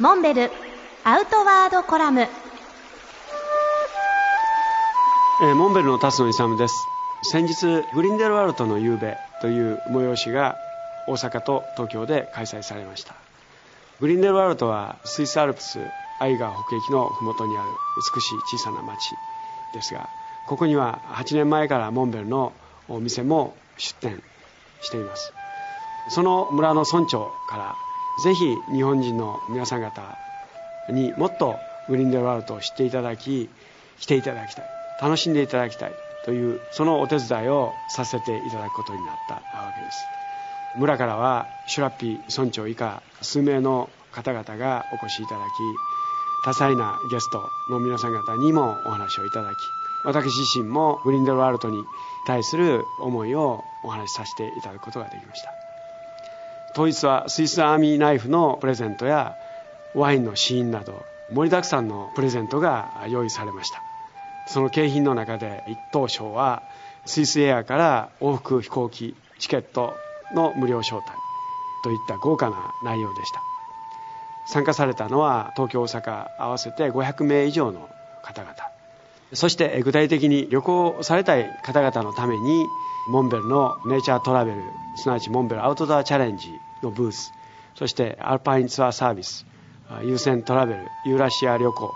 モンベルアウトワードコラム。えーモンベルの辰野勇です。先日グリンデルワルトの夕べという催しが大阪と東京で開催されました。グリンデルワルトはスイスアルプスアイガー北壁の麓にある美しい小さな町ですがここには8年前からモンベルのお店も出店しています。その村の村長からぜひ日本人の皆さん方にもっとグリンデルワルトを知っていただき来ていただきたい。楽しんでいただきたいというそのお手伝いをさせていただくことになったわけです。村からはシュラッピー村長以下数名の方々がお越しいただき多彩なゲストの皆さん方にもお話をいただき私自身もグリンデルワルトに対する思いをお話しさせていただくことができました。当日はスイスアーミーナイフのプレゼントやワインの試飲など盛りだくさんのプレゼントが用意されました。その景品の中で一等賞はスイスエアから往復飛行機チケットの無料招待といった豪華な内容でした。参加されたのは東京大阪合わせて500名以上の方々。そして具体的に旅行されたい方々のためにモンベルのネイチャートラベルすなわちモンベルアウトドアチャレンジのブース。そしてアルパインツアーサービス優先トラベルユーラシア旅行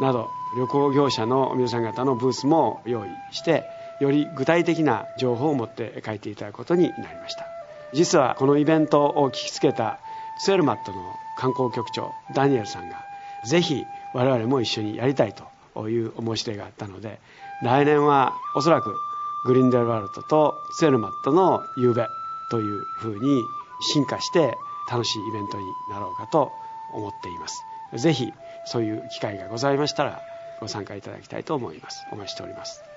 など旅行業者の皆さん方のブースも用意してより具体的な情報を持って書いていただくことになりました。実はこのイベントを聞きつけたツェルマットの観光局長ダニエルさんがぜひ我々も一緒にやりたいというお申し出があったので来年はおそらくグリンデルワルトとツェルマットの夕べというふうに進化して楽しいイベントになろうかと思っています。ぜひそういう機会がございましたらご参加いただきたいと思います。お待ちしております。